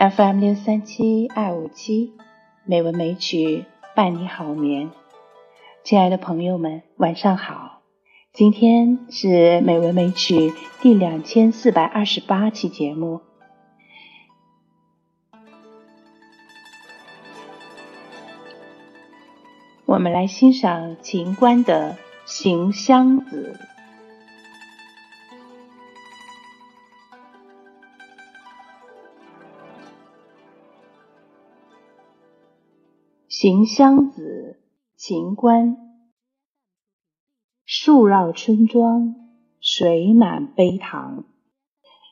FM 六三七二五七，美文美曲伴你好眠。亲爱的朋友们，晚上好！今天是美文美曲第两千四百二十八期节目。我们来欣赏秦观的《行香子》。行香子，秦观。树绕村庄，水满陂塘。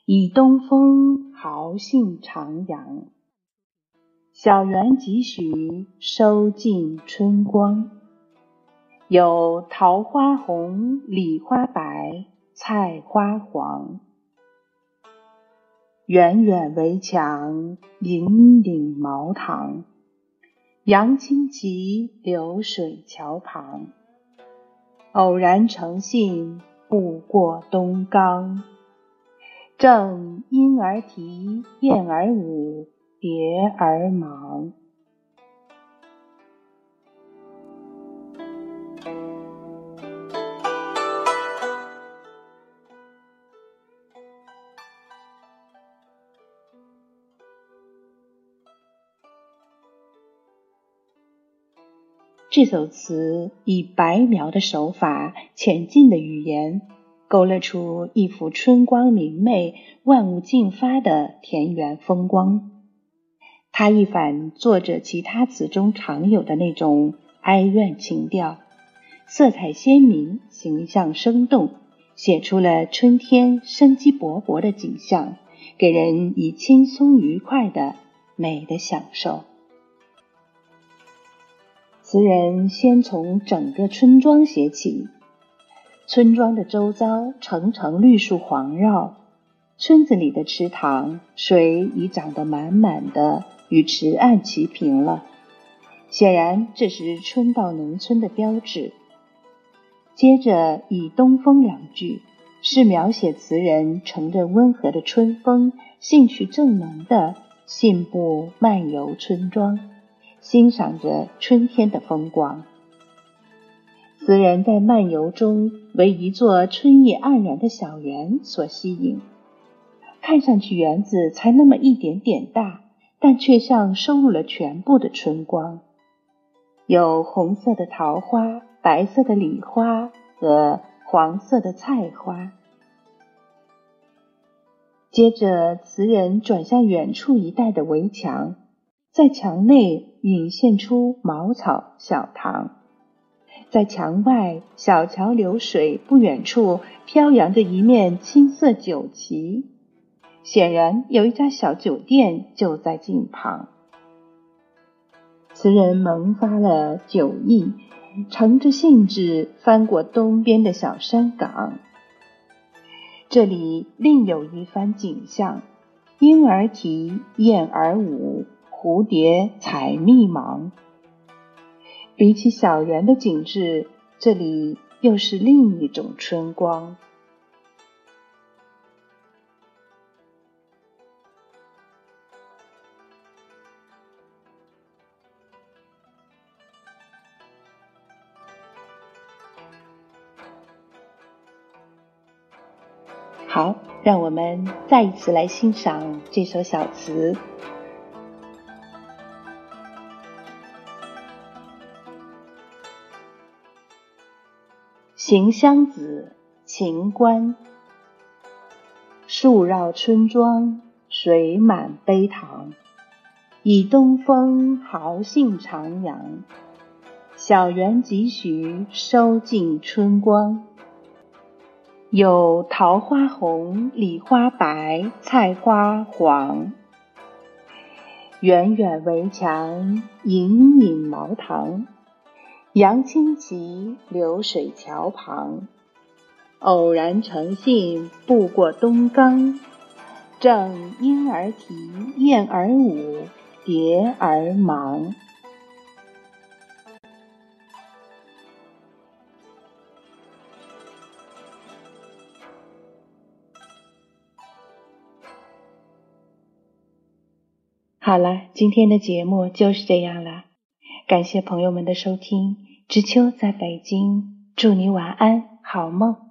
倚东风，豪兴徜徉。小园几许，收尽春光。有桃花红，李花白，菜花黄。远远围墙，隐隐茅堂。杨清奇，流水桥旁。偶然乘兴，步过东冈。正莺儿啼，燕儿舞，蝶儿忙。这首词以白描的手法、浅近的语言，勾勒出一幅春光明媚、万物竞发的田园风光。它一反作者其他词中常有的那种哀怨情调，色彩鲜明，形象生动，写出了春天生机勃勃的景象，给人以轻松愉快的美的享受。词人先从整个村庄写起，村庄的周遭层层绿树环绕，村子里的池塘水已涨得满满的，与池岸齐平了。显然，这是春到农村的标志。接着，以东风两句，是描写词人乘着温和的春风，兴趣正浓的信步漫游村庄。欣赏着春天的风光，词人在漫游中为一座春意盎然的小园所吸引。看上去园子才那么一点点大，但却像收入了全部的春光，有红色的桃花、白色的李花和黄色的菜花。接着，词人转向远处一带的围墙。在墙内隐现出茅草小塘，在墙外小桥流水不远处飘扬着一面青色酒旗，显然有一家小酒店就在近旁。词人萌发了酒意，乘着兴致翻过东边的小山岗，这里另有一番景象：莺儿啼，燕儿舞。蝴蝶采蜜忙，比起小园的景致，这里又是另一种春光。好，让我们再一次来欣赏这首小词。行香子，秦观。树绕村庄，水满陂塘。倚东风，豪兴徜徉。小园几许，收尽春光。有桃花红，李花白，菜花黄。远远围墙，隐隐茅堂。杨清奇流水桥旁，偶然乘兴步过东冈，正莺儿啼，燕儿舞，蝶儿忙。好了，今天的节目就是这样了。感谢朋友们的收听，知秋在北京，祝你晚安，好梦。